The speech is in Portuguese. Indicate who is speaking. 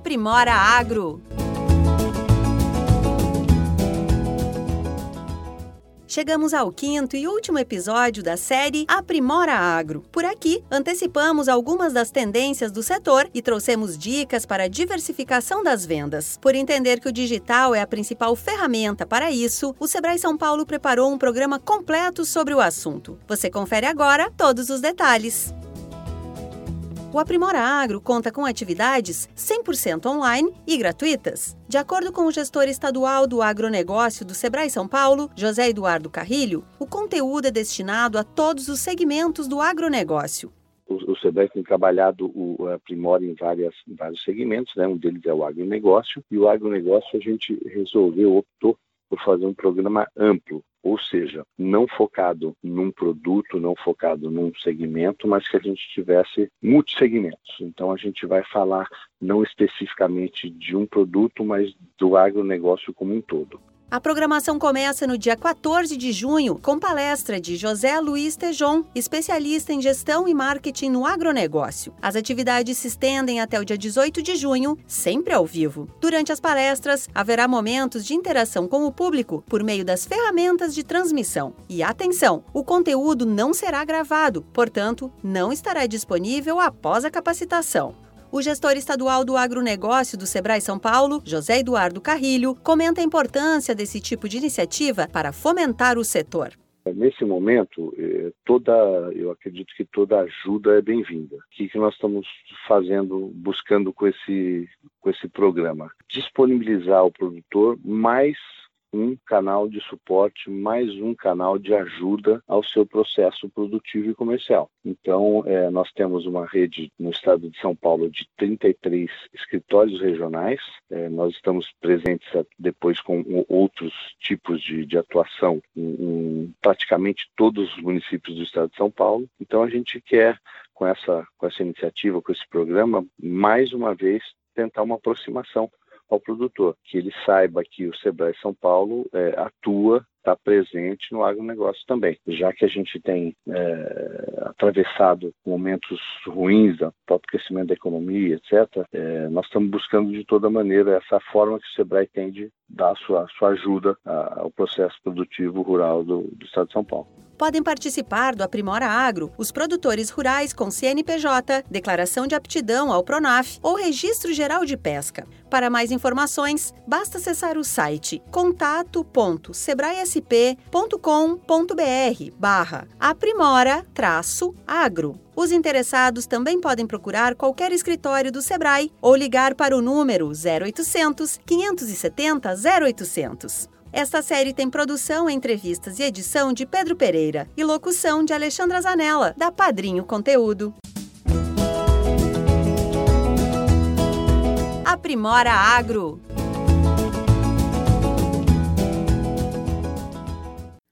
Speaker 1: Aprimora Agro. Chegamos ao quinto e último episódio da série Aprimora Agro. Por aqui, antecipamos algumas das tendências do setor e trouxemos dicas para a diversificação das vendas. Por entender que o digital é a principal ferramenta para isso, o Sebrae São Paulo preparou um programa completo sobre o assunto. Você confere agora todos os detalhes. O Aprimora Agro conta com atividades 100% online e gratuitas. De acordo com o gestor estadual do agronegócio do Sebrae São Paulo, José Eduardo Carrilho, o conteúdo é destinado a todos os segmentos do agronegócio.
Speaker 2: O, Sebrae tem trabalhado o Aprimora em, várias, em vários segmentos, né? um deles é o agronegócio, e o agronegócio a gente resolveu, optou por fazer um programa amplo, ou seja, não focado num produto, não focado num segmento, mas que a gente tivesse multissegmentos. Então a gente vai falar não especificamente de um produto, mas do agronegócio como um todo.
Speaker 1: A programação começa no dia 14 de junho com palestra de José Luiz Tejon, especialista em gestão e marketing no agronegócio. As atividades se estendem até o dia 18 de junho, sempre ao vivo. Durante as palestras, haverá momentos de interação com o público por meio das ferramentas de transmissão. E atenção, o conteúdo não será gravado, portanto, não estará disponível após a capacitação. O gestor estadual do agronegócio do Sebrae São Paulo, José Eduardo Carrilho, comenta a importância desse tipo de iniciativa para fomentar o setor.
Speaker 2: Nesse momento, eh, toda, eu acredito que toda ajuda é bem-vinda. O que, nós estamos fazendo, buscando com esse, com esse programa? Disponibilizar ao produtor mais um canal de suporte, mais um canal de ajuda ao seu processo produtivo e comercial. Então, é, nós temos uma rede no estado de São Paulo de 33 escritórios regionais. É, nós estamos presentes depois com outros tipos de, de atuação em, em praticamente todos os municípios do estado de São Paulo. Então, a gente quer, com essa, com essa iniciativa, com esse programa, mais uma vez tentar uma aproximação ao produtor, que ele saiba que o Sebrae São Paulo é, atua está presente no agronegócio também. Já que a gente tem é, atravessado momentos ruins do próprio crescimento da economia, etc., é, nós estamos buscando de toda maneira essa forma que o SEBRAE tem de dar sua, sua ajuda ao processo produtivo rural do, do Estado de São Paulo.
Speaker 1: Podem participar do Aprimora Agro os produtores rurais com CNPJ, declaração de aptidão ao Pronaf ou Registro Geral de Pesca. Para mais informações, basta acessar o site contato.sebraesp.com.br barra aprimora-agro. Os interessados também podem procurar qualquer escritório do Sebrae ou ligar para o número 0800 570 0800. Esta série tem produção, entrevistas e edição de Pedro Pereira e locução de Alexandra Zanella, da Padrinho Conteúdo. Aprimora Agro